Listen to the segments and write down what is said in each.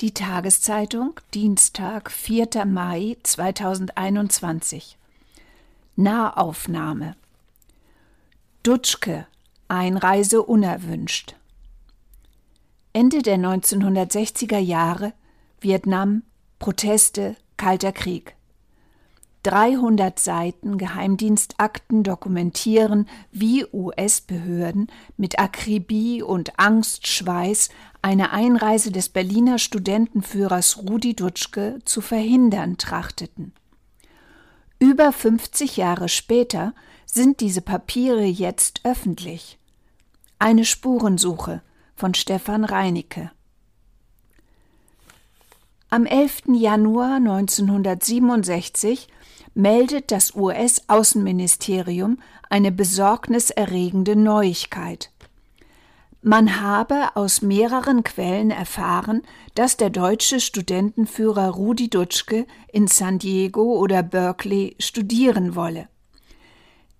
Die Tageszeitung, Dienstag, 4. Mai 2021. Nahaufnahme. Dutschke, Einreise unerwünscht. Ende der 1960er Jahre, Vietnam, Proteste, Kalter Krieg. 300 Seiten Geheimdienstakten dokumentieren, wie US-Behörden mit Akribie und Angstschweiß eine Einreise des Berliner Studentenführers Rudi Dutschke zu verhindern trachteten. Über 50 Jahre später sind diese Papiere jetzt öffentlich. Eine Spurensuche von Stefan Reinicke. Am 11. Januar 1967 meldet das US-Außenministerium eine besorgniserregende Neuigkeit. Man habe aus mehreren Quellen erfahren, dass der deutsche Studentenführer Rudi Dutschke in San Diego oder Berkeley studieren wolle.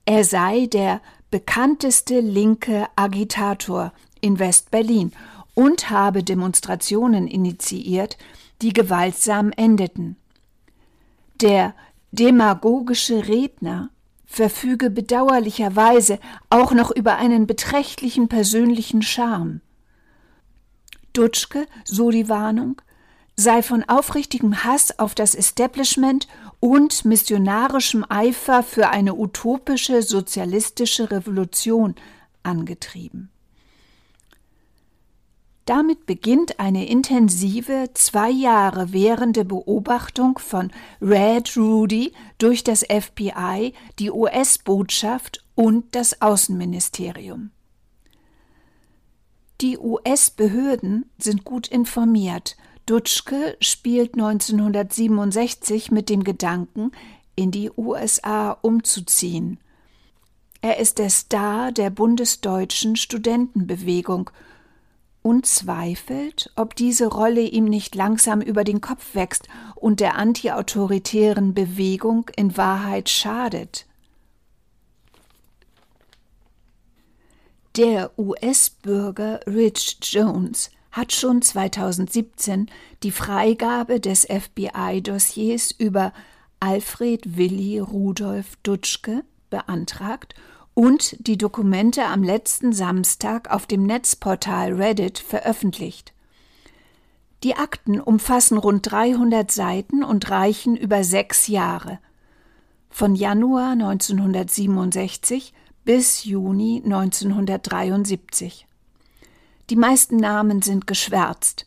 Er sei der bekannteste linke Agitator in West-Berlin und habe Demonstrationen initiiert, die gewaltsam endeten. Der demagogische Redner verfüge bedauerlicherweise auch noch über einen beträchtlichen persönlichen Charme. Dutschke, so die Warnung, sei von aufrichtigem Hass auf das Establishment und missionarischem Eifer für eine utopische sozialistische Revolution angetrieben. Damit beginnt eine intensive, zwei Jahre währende Beobachtung von Red Rudy durch das FBI, die US-Botschaft und das Außenministerium. Die US-Behörden sind gut informiert. Dutschke spielt 1967 mit dem Gedanken, in die USA umzuziehen. Er ist der Star der bundesdeutschen Studentenbewegung – und zweifelt, ob diese Rolle ihm nicht langsam über den Kopf wächst und der antiautoritären Bewegung in Wahrheit schadet. Der US-Bürger Rich Jones hat schon 2017 die Freigabe des FBI-Dossiers über Alfred Willi Rudolf Dutschke beantragt und die Dokumente am letzten Samstag auf dem Netzportal Reddit veröffentlicht. Die Akten umfassen rund 300 Seiten und reichen über sechs Jahre, von Januar 1967 bis Juni 1973. Die meisten Namen sind geschwärzt.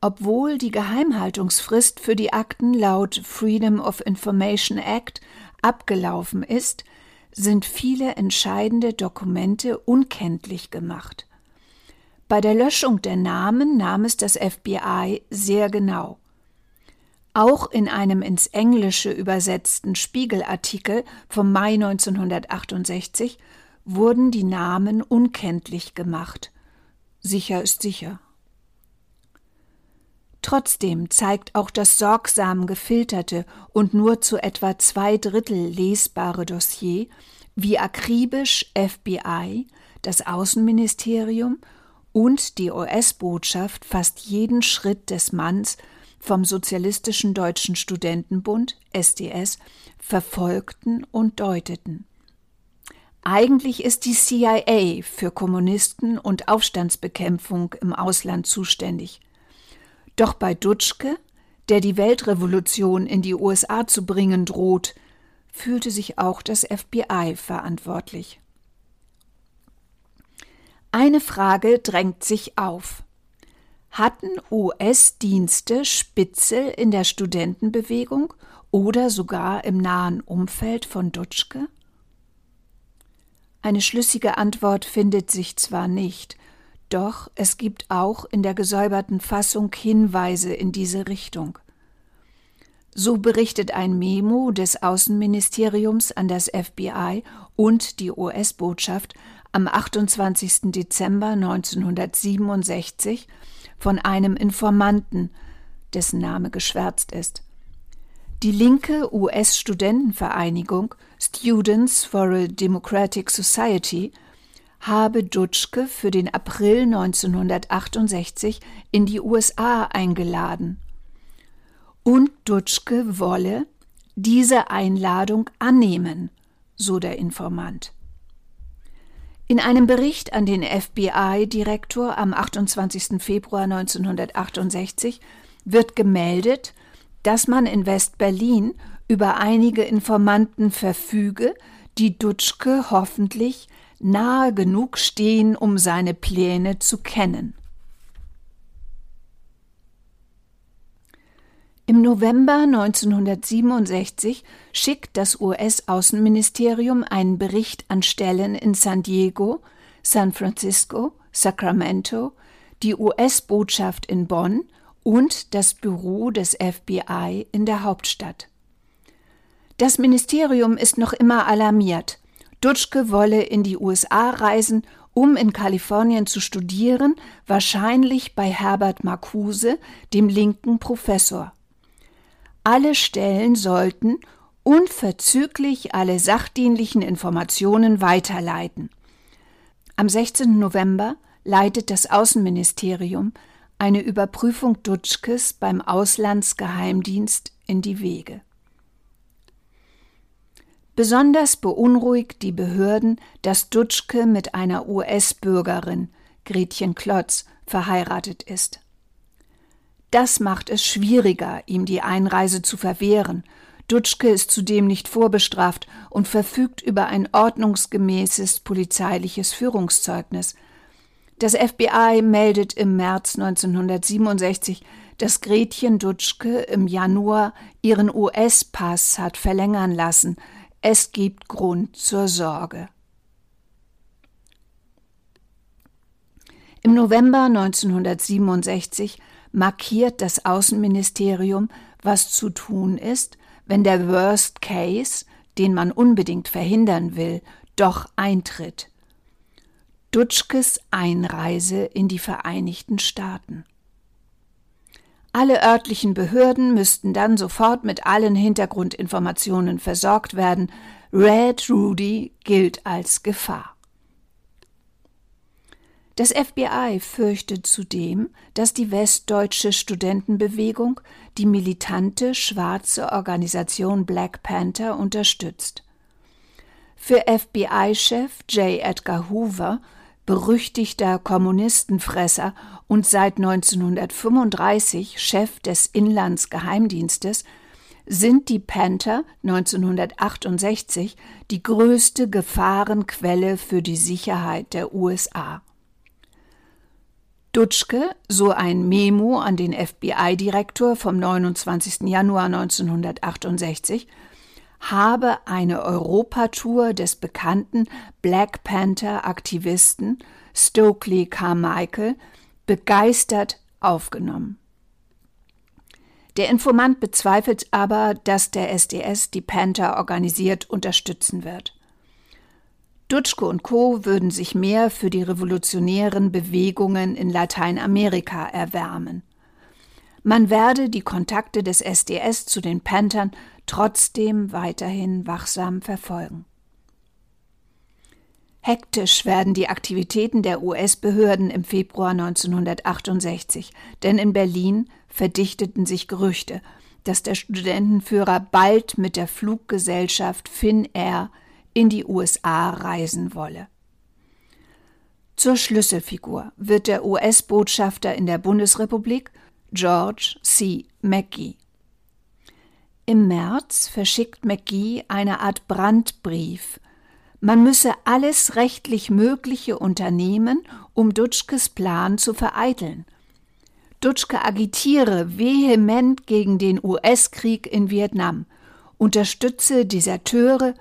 Obwohl die Geheimhaltungsfrist für die Akten laut Freedom of Information Act abgelaufen ist, sind viele entscheidende Dokumente unkenntlich gemacht. Bei der Löschung der Namen nahm es das FBI sehr genau. Auch in einem ins Englische übersetzten Spiegelartikel vom Mai 1968 wurden die Namen unkenntlich gemacht. Sicher ist sicher. Trotzdem zeigt auch das sorgsam gefilterte und nur zu etwa zwei Drittel lesbare Dossier, wie akribisch FBI, das Außenministerium und die US-Botschaft fast jeden Schritt des Manns vom Sozialistischen Deutschen Studentenbund SDS verfolgten und deuteten. Eigentlich ist die CIA für Kommunisten und Aufstandsbekämpfung im Ausland zuständig. Doch bei Dutschke, der die Weltrevolution in die USA zu bringen droht, fühlte sich auch das FBI verantwortlich. Eine Frage drängt sich auf. Hatten US-Dienste Spitzel in der Studentenbewegung oder sogar im nahen Umfeld von Dutschke? Eine schlüssige Antwort findet sich zwar nicht, doch es gibt auch in der gesäuberten Fassung Hinweise in diese Richtung. So berichtet ein Memo des Außenministeriums an das FBI und die US-Botschaft am 28. Dezember 1967 von einem Informanten, dessen Name geschwärzt ist. Die linke US-Studentenvereinigung Students for a Democratic Society habe Dutschke für den April 1968 in die USA eingeladen. Und Dutschke wolle diese Einladung annehmen, so der Informant. In einem Bericht an den FBI-Direktor am 28. Februar 1968 wird gemeldet, dass man in West-Berlin über einige Informanten verfüge, die Dutschke hoffentlich nahe genug stehen, um seine Pläne zu kennen. Im November 1967 schickt das US-Außenministerium einen Bericht an Stellen in San Diego, San Francisco, Sacramento, die US-Botschaft in Bonn und das Büro des FBI in der Hauptstadt. Das Ministerium ist noch immer alarmiert. Dutschke wolle in die USA reisen, um in Kalifornien zu studieren, wahrscheinlich bei Herbert Marcuse, dem linken Professor. Alle Stellen sollten unverzüglich alle sachdienlichen Informationen weiterleiten. Am 16. November leitet das Außenministerium eine Überprüfung Dutschkes beim Auslandsgeheimdienst in die Wege. Besonders beunruhigt die Behörden, dass Dutschke mit einer US-Bürgerin, Gretchen Klotz, verheiratet ist. Das macht es schwieriger, ihm die Einreise zu verwehren. Dutschke ist zudem nicht vorbestraft und verfügt über ein ordnungsgemäßes polizeiliches Führungszeugnis. Das FBI meldet im März 1967, dass Gretchen Dutschke im Januar ihren US-Pass hat verlängern lassen. Es gibt Grund zur Sorge. Im November 1967 markiert das Außenministerium, was zu tun ist, wenn der Worst Case, den man unbedingt verhindern will, doch eintritt. Dutschkes Einreise in die Vereinigten Staaten. Alle örtlichen Behörden müssten dann sofort mit allen Hintergrundinformationen versorgt werden. Red Rudy gilt als Gefahr. Das FBI fürchtet zudem, dass die westdeutsche Studentenbewegung die militante schwarze Organisation Black Panther unterstützt. Für FBI-Chef J. Edgar Hoover, berüchtigter Kommunistenfresser und seit 1935 Chef des Inlandsgeheimdienstes, sind die Panther 1968 die größte Gefahrenquelle für die Sicherheit der USA. Dutschke, so ein Memo an den FBI-Direktor vom 29. Januar 1968, habe eine Europatour des bekannten Black Panther-Aktivisten Stokely Carmichael begeistert aufgenommen. Der Informant bezweifelt aber, dass der SDS die Panther organisiert unterstützen wird. Dutschke und Co. würden sich mehr für die revolutionären Bewegungen in Lateinamerika erwärmen. Man werde die Kontakte des SDS zu den Panthern trotzdem weiterhin wachsam verfolgen. Hektisch werden die Aktivitäten der US-Behörden im Februar 1968, denn in Berlin verdichteten sich Gerüchte, dass der Studentenführer bald mit der Fluggesellschaft Finnair in die USA reisen wolle. Zur Schlüsselfigur wird der US-Botschafter in der Bundesrepublik George C. McGee. Im März verschickt McGee eine Art Brandbrief. Man müsse alles rechtlich Mögliche unternehmen, um Dutschkes Plan zu vereiteln. Dutschke agitiere vehement gegen den US-Krieg in Vietnam, unterstütze Deserteure,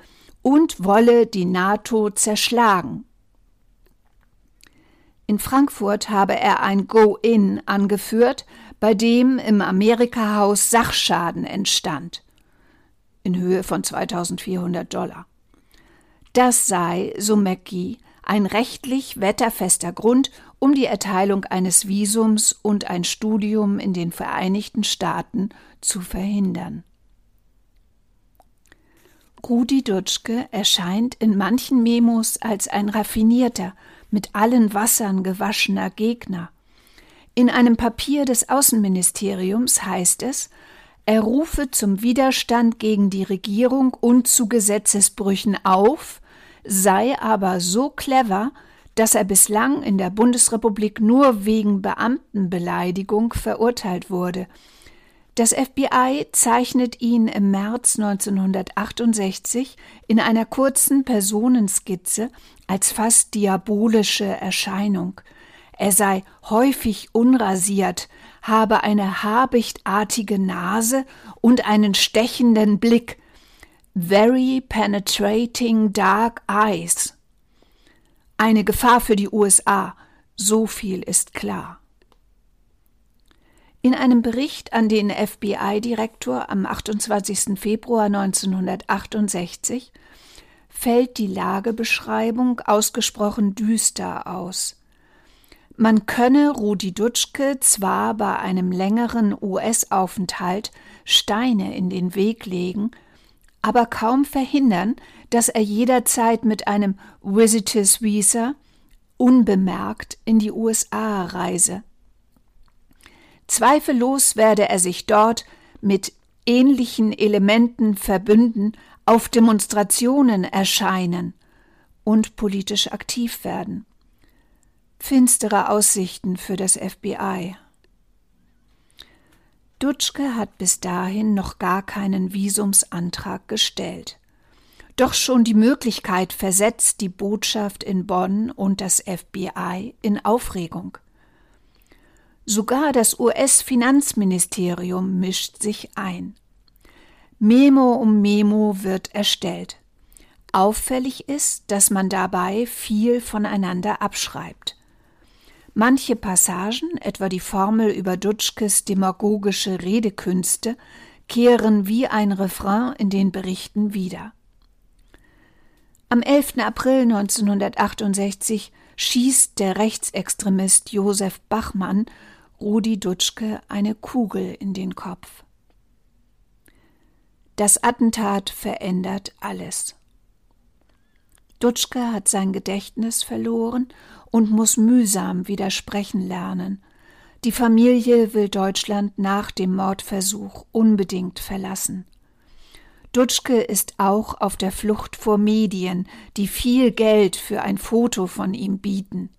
und wolle die NATO zerschlagen. In Frankfurt habe er ein Go-In angeführt, bei dem im Amerika-Haus Sachschaden entstand, in Höhe von 2400 Dollar. Das sei, so McGee, ein rechtlich wetterfester Grund, um die Erteilung eines Visums und ein Studium in den Vereinigten Staaten zu verhindern. Rudi Dutschke erscheint in manchen Memos als ein raffinierter, mit allen Wassern gewaschener Gegner. In einem Papier des Außenministeriums heißt es, er rufe zum Widerstand gegen die Regierung und zu Gesetzesbrüchen auf, sei aber so clever, dass er bislang in der Bundesrepublik nur wegen Beamtenbeleidigung verurteilt wurde. Das FBI zeichnet ihn im März 1968 in einer kurzen Personenskizze als fast diabolische Erscheinung. Er sei häufig unrasiert, habe eine habichtartige Nase und einen stechenden Blick. Very penetrating dark eyes. Eine Gefahr für die USA, so viel ist klar. In einem Bericht an den FBI-Direktor am 28. Februar 1968 fällt die Lagebeschreibung ausgesprochen düster aus. Man könne Rudi Dutschke zwar bei einem längeren US-Aufenthalt Steine in den Weg legen, aber kaum verhindern, dass er jederzeit mit einem Visitors Visa unbemerkt in die USA reise. Zweifellos werde er sich dort mit ähnlichen Elementen verbünden, auf Demonstrationen erscheinen und politisch aktiv werden. Finstere Aussichten für das FBI. Dutschke hat bis dahin noch gar keinen Visumsantrag gestellt. Doch schon die Möglichkeit versetzt die Botschaft in Bonn und das FBI in Aufregung. Sogar das US-Finanzministerium mischt sich ein. Memo um Memo wird erstellt. Auffällig ist, dass man dabei viel voneinander abschreibt. Manche Passagen, etwa die Formel über Dutschkes demagogische Redekünste, kehren wie ein Refrain in den Berichten wieder. Am 11. April 1968 schießt der Rechtsextremist Josef Bachmann Rudi Dutschke eine Kugel in den Kopf. Das Attentat verändert alles. Dutschke hat sein Gedächtnis verloren und muss mühsam widersprechen lernen. Die Familie will Deutschland nach dem Mordversuch unbedingt verlassen. Dutschke ist auch auf der Flucht vor Medien, die viel Geld für ein Foto von ihm bieten.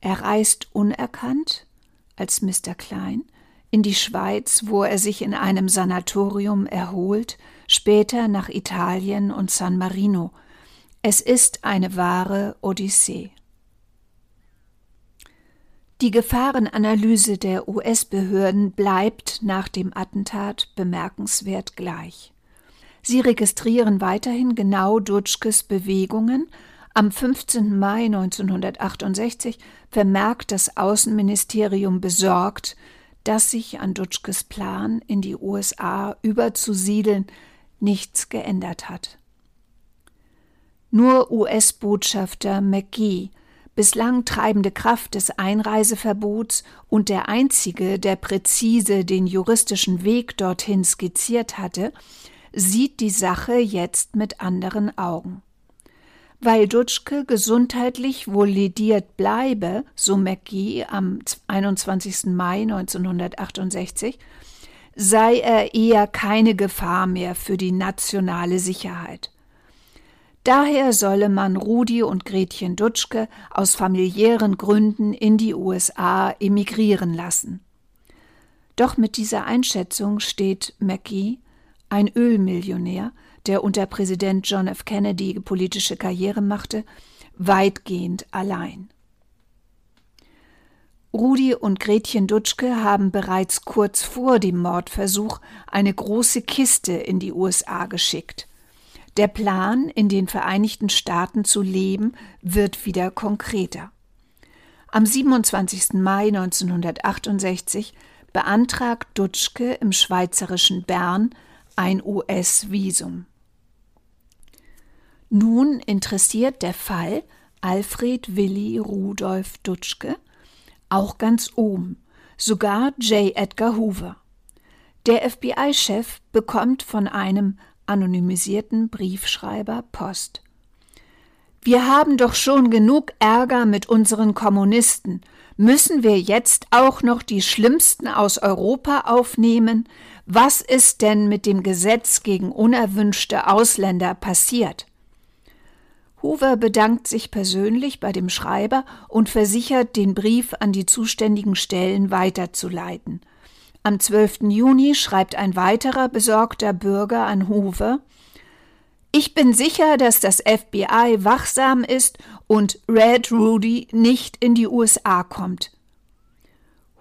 Er reist unerkannt, als Mr. Klein, in die Schweiz, wo er sich in einem Sanatorium erholt, später nach Italien und San Marino. Es ist eine wahre Odyssee. Die Gefahrenanalyse der US-Behörden bleibt nach dem Attentat bemerkenswert gleich. Sie registrieren weiterhin genau Dutschkes Bewegungen. Am 15. Mai 1968 vermerkt das Außenministerium besorgt, dass sich an Dutschkes Plan, in die USA überzusiedeln, nichts geändert hat. Nur US-Botschafter McGee bislang treibende Kraft des Einreiseverbots und der einzige, der präzise den juristischen Weg dorthin skizziert hatte, sieht die Sache jetzt mit anderen Augen. Weil Dutschke gesundheitlich wohl lediert bleibe, so McGee am 21. Mai 1968, sei er eher keine Gefahr mehr für die nationale Sicherheit. Daher solle man Rudi und Gretchen Dutschke aus familiären Gründen in die USA emigrieren lassen. Doch mit dieser Einschätzung steht Mackie, ein Ölmillionär, der unter Präsident John F. Kennedy politische Karriere machte, weitgehend allein. Rudi und Gretchen Dutschke haben bereits kurz vor dem Mordversuch eine große Kiste in die USA geschickt. Der Plan, in den Vereinigten Staaten zu leben, wird wieder konkreter. Am 27. Mai 1968 beantragt Dutschke im schweizerischen Bern ein US-Visum. Nun interessiert der Fall Alfred Willi Rudolf Dutschke auch ganz oben, sogar J. Edgar Hoover. Der FBI-Chef bekommt von einem anonymisierten Briefschreiber Post. Wir haben doch schon genug Ärger mit unseren Kommunisten. Müssen wir jetzt auch noch die schlimmsten aus Europa aufnehmen? Was ist denn mit dem Gesetz gegen unerwünschte Ausländer passiert? Hoover bedankt sich persönlich bei dem Schreiber und versichert, den Brief an die zuständigen Stellen weiterzuleiten. Am 12. Juni schreibt ein weiterer besorgter Bürger an Hoover Ich bin sicher, dass das FBI wachsam ist und Red Rudy nicht in die USA kommt.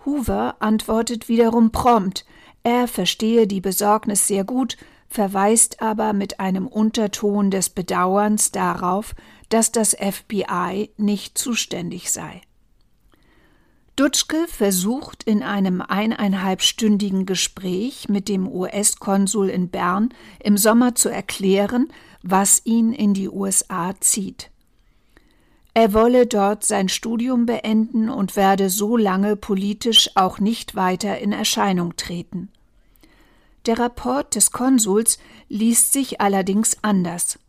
Hoover antwortet wiederum prompt, er verstehe die Besorgnis sehr gut, verweist aber mit einem Unterton des Bedauerns darauf, dass das FBI nicht zuständig sei. Dutschke versucht in einem eineinhalbstündigen Gespräch mit dem US-Konsul in Bern im Sommer zu erklären, was ihn in die USA zieht. Er wolle dort sein Studium beenden und werde so lange politisch auch nicht weiter in Erscheinung treten. Der Rapport des Konsuls liest sich allerdings anders.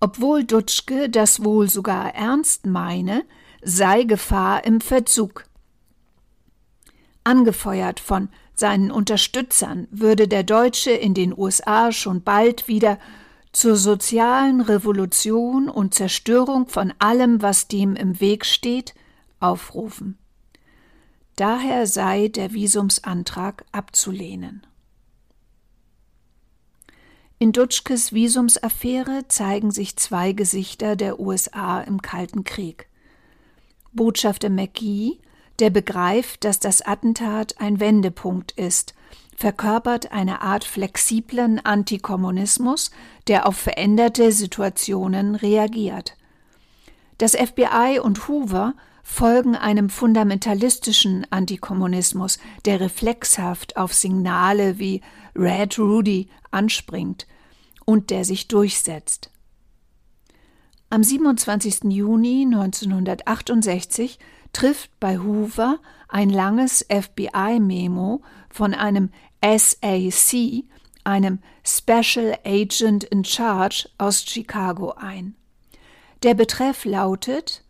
Obwohl Dutschke das wohl sogar ernst meine, sei Gefahr im Verzug. Angefeuert von seinen Unterstützern würde der Deutsche in den USA schon bald wieder zur sozialen Revolution und Zerstörung von allem, was dem im Weg steht, aufrufen. Daher sei der Visumsantrag abzulehnen. In Dutschkes Visumsaffäre zeigen sich zwei Gesichter der USA im Kalten Krieg. Botschafter McGee, der begreift, dass das Attentat ein Wendepunkt ist, verkörpert eine Art flexiblen Antikommunismus, der auf veränderte Situationen reagiert. Das FBI und Hoover folgen einem fundamentalistischen Antikommunismus, der reflexhaft auf Signale wie Red Rudy anspringt und der sich durchsetzt. Am 27. Juni 1968 trifft bei Hoover ein langes FBI-Memo von einem SAC, einem Special Agent in Charge aus Chicago ein. Der Betreff lautet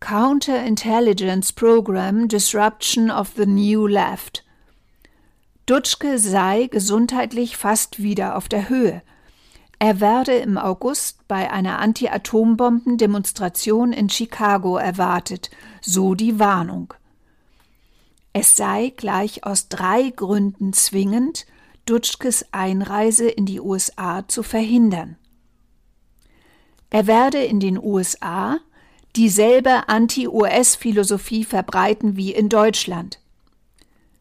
Counterintelligence Program Disruption of the New Left. Dutschke sei gesundheitlich fast wieder auf der Höhe. Er werde im August bei einer Anti-Atombomben-Demonstration in Chicago erwartet, so die Warnung. Es sei gleich aus drei Gründen zwingend, Dutschkes Einreise in die USA zu verhindern. Er werde in den USA dieselbe Anti-US-Philosophie verbreiten wie in Deutschland.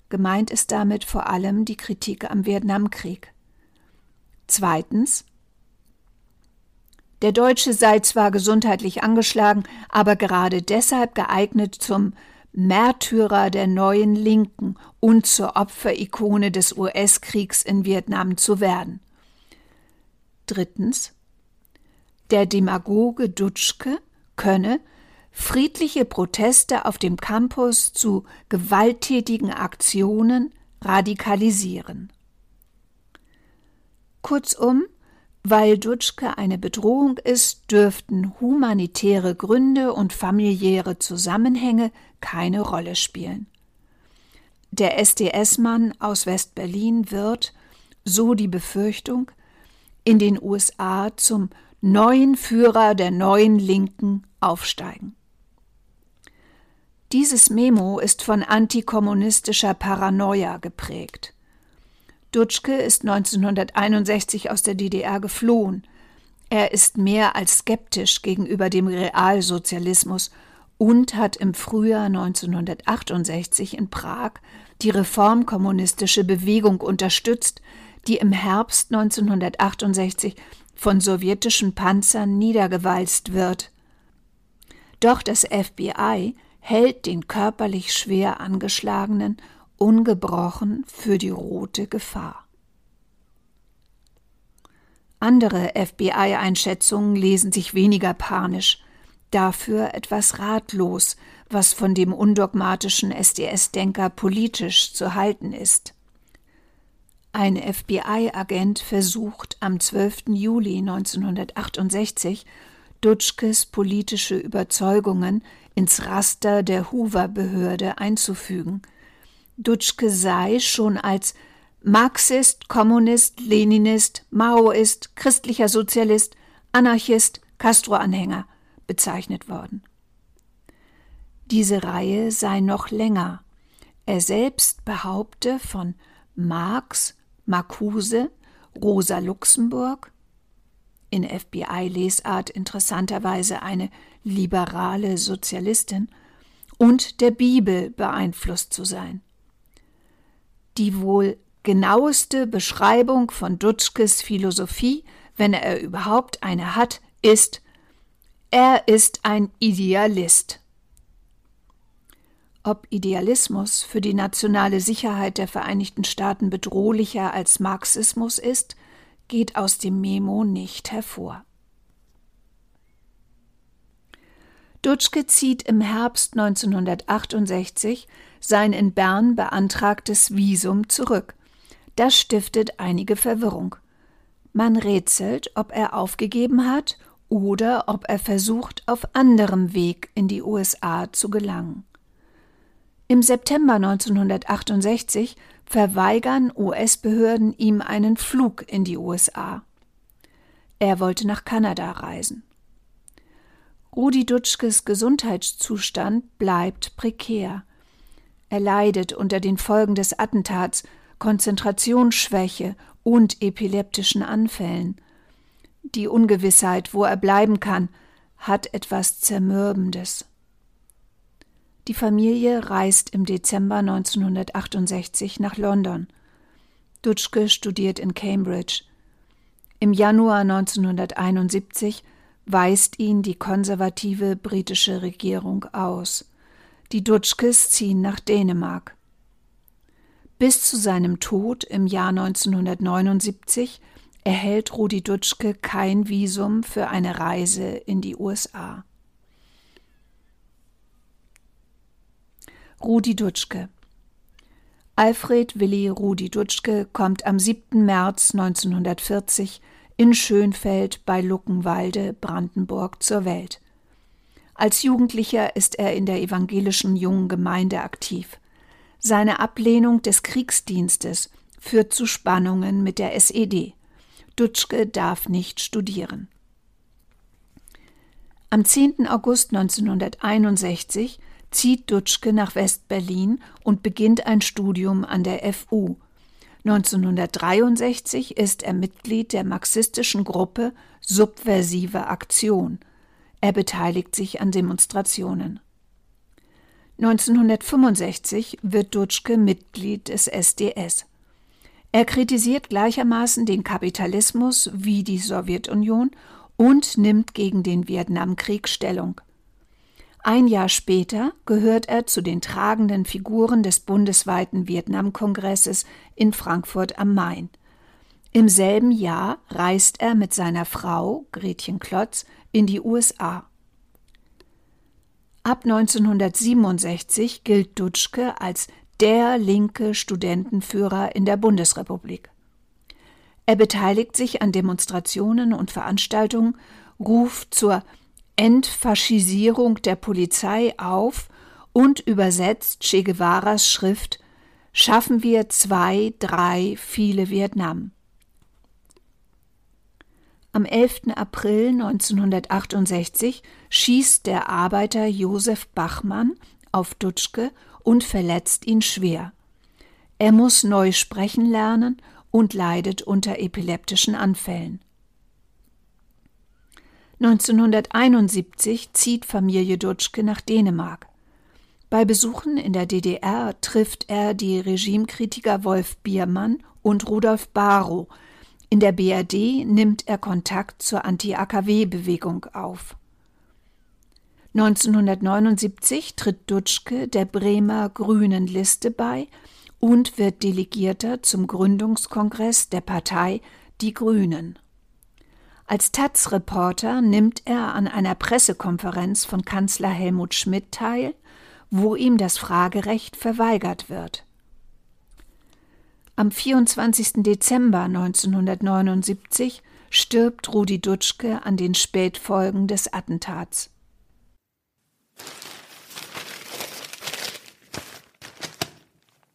Gemeint ist damit vor allem die Kritik am Vietnamkrieg. Zweitens, der Deutsche sei zwar gesundheitlich angeschlagen, aber gerade deshalb geeignet zum Märtyrer der neuen Linken und zur Opferikone des US-Kriegs in Vietnam zu werden. Drittens. Der Demagoge Dutschke könne friedliche Proteste auf dem Campus zu gewalttätigen Aktionen radikalisieren. Kurzum, weil Dutschke eine Bedrohung ist, dürften humanitäre Gründe und familiäre Zusammenhänge keine Rolle spielen. Der SDS-Mann aus West-Berlin wird, so die Befürchtung, in den USA zum neuen Führer der neuen Linken aufsteigen. Dieses Memo ist von antikommunistischer Paranoia geprägt. Dutschke ist 1961 aus der DDR geflohen. Er ist mehr als skeptisch gegenüber dem Realsozialismus und hat im Frühjahr 1968 in Prag die reformkommunistische Bewegung unterstützt, die im Herbst 1968 von sowjetischen Panzern niedergewalzt wird. Doch das FBI hält den körperlich schwer angeschlagenen ungebrochen für die rote Gefahr. Andere FBI-Einschätzungen lesen sich weniger panisch, dafür etwas ratlos, was von dem undogmatischen SDS-Denker politisch zu halten ist. Ein FBI-Agent versucht am 12. Juli 1968 Dutschkes politische Überzeugungen ins Raster der Hoover-Behörde einzufügen. Dutschke sei schon als Marxist, Kommunist, Leninist, Maoist, christlicher Sozialist, Anarchist, Castro-Anhänger bezeichnet worden. Diese Reihe sei noch länger. Er selbst behaupte von Marx, Marcuse, Rosa Luxemburg, in FBI-Lesart interessanterweise eine liberale Sozialistin, und der Bibel beeinflusst zu sein. Die wohl genaueste Beschreibung von Dutschkes Philosophie, wenn er überhaupt eine hat, ist, er ist ein Idealist. Ob Idealismus für die nationale Sicherheit der Vereinigten Staaten bedrohlicher als Marxismus ist, geht aus dem Memo nicht hervor. Dutschke zieht im Herbst 1968 sein in Bern beantragtes Visum zurück. Das stiftet einige Verwirrung. Man rätselt, ob er aufgegeben hat oder ob er versucht, auf anderem Weg in die USA zu gelangen. Im September 1968 verweigern US-Behörden ihm einen Flug in die USA. Er wollte nach Kanada reisen. Rudi Dutschkes Gesundheitszustand bleibt prekär. Er leidet unter den Folgen des Attentats, Konzentrationsschwäche und epileptischen Anfällen. Die Ungewissheit, wo er bleiben kann, hat etwas Zermürbendes. Die Familie reist im Dezember 1968 nach London. Dutschke studiert in Cambridge. Im Januar 1971 weist ihn die konservative britische Regierung aus. Die Dutschkes ziehen nach Dänemark. Bis zu seinem Tod im Jahr 1979 erhält Rudi Dutschke kein Visum für eine Reise in die USA. Rudi Dutschke Alfred Willi Rudi Dutschke kommt am 7. März 1940 in Schönfeld bei Luckenwalde, Brandenburg, zur Welt. Als Jugendlicher ist er in der evangelischen Jungen Gemeinde aktiv. Seine Ablehnung des Kriegsdienstes führt zu Spannungen mit der SED. Dutschke darf nicht studieren. Am 10. August 1961 zieht Dutschke nach West-Berlin und beginnt ein Studium an der FU, 1963 ist er Mitglied der marxistischen Gruppe Subversive Aktion. Er beteiligt sich an Demonstrationen. 1965 wird Dutschke Mitglied des SDS. Er kritisiert gleichermaßen den Kapitalismus wie die Sowjetunion und nimmt gegen den Vietnamkrieg Stellung. Ein Jahr später gehört er zu den tragenden Figuren des bundesweiten Vietnamkongresses in Frankfurt am Main. Im selben Jahr reist er mit seiner Frau Gretchen Klotz in die USA. Ab 1967 gilt Dutschke als der linke Studentenführer in der Bundesrepublik. Er beteiligt sich an Demonstrationen und Veranstaltungen, ruft zur Entfaschisierung der Polizei auf und übersetzt Che Guevaras Schrift Schaffen wir zwei, drei, viele Vietnam. Am 11. April 1968 schießt der Arbeiter Josef Bachmann auf Dutschke und verletzt ihn schwer. Er muss neu sprechen lernen und leidet unter epileptischen Anfällen. 1971 zieht Familie Dutschke nach Dänemark. Bei Besuchen in der DDR trifft er die Regimekritiker Wolf Biermann und Rudolf Barrow. In der BRD nimmt er Kontakt zur Anti-AKW-Bewegung auf. 1979 tritt Dutschke der Bremer Grünen Liste bei und wird Delegierter zum Gründungskongress der Partei Die Grünen. Als Taz-Reporter nimmt er an einer Pressekonferenz von Kanzler Helmut Schmidt teil, wo ihm das Fragerecht verweigert wird. Am 24. Dezember 1979 stirbt Rudi Dutschke an den Spätfolgen des Attentats.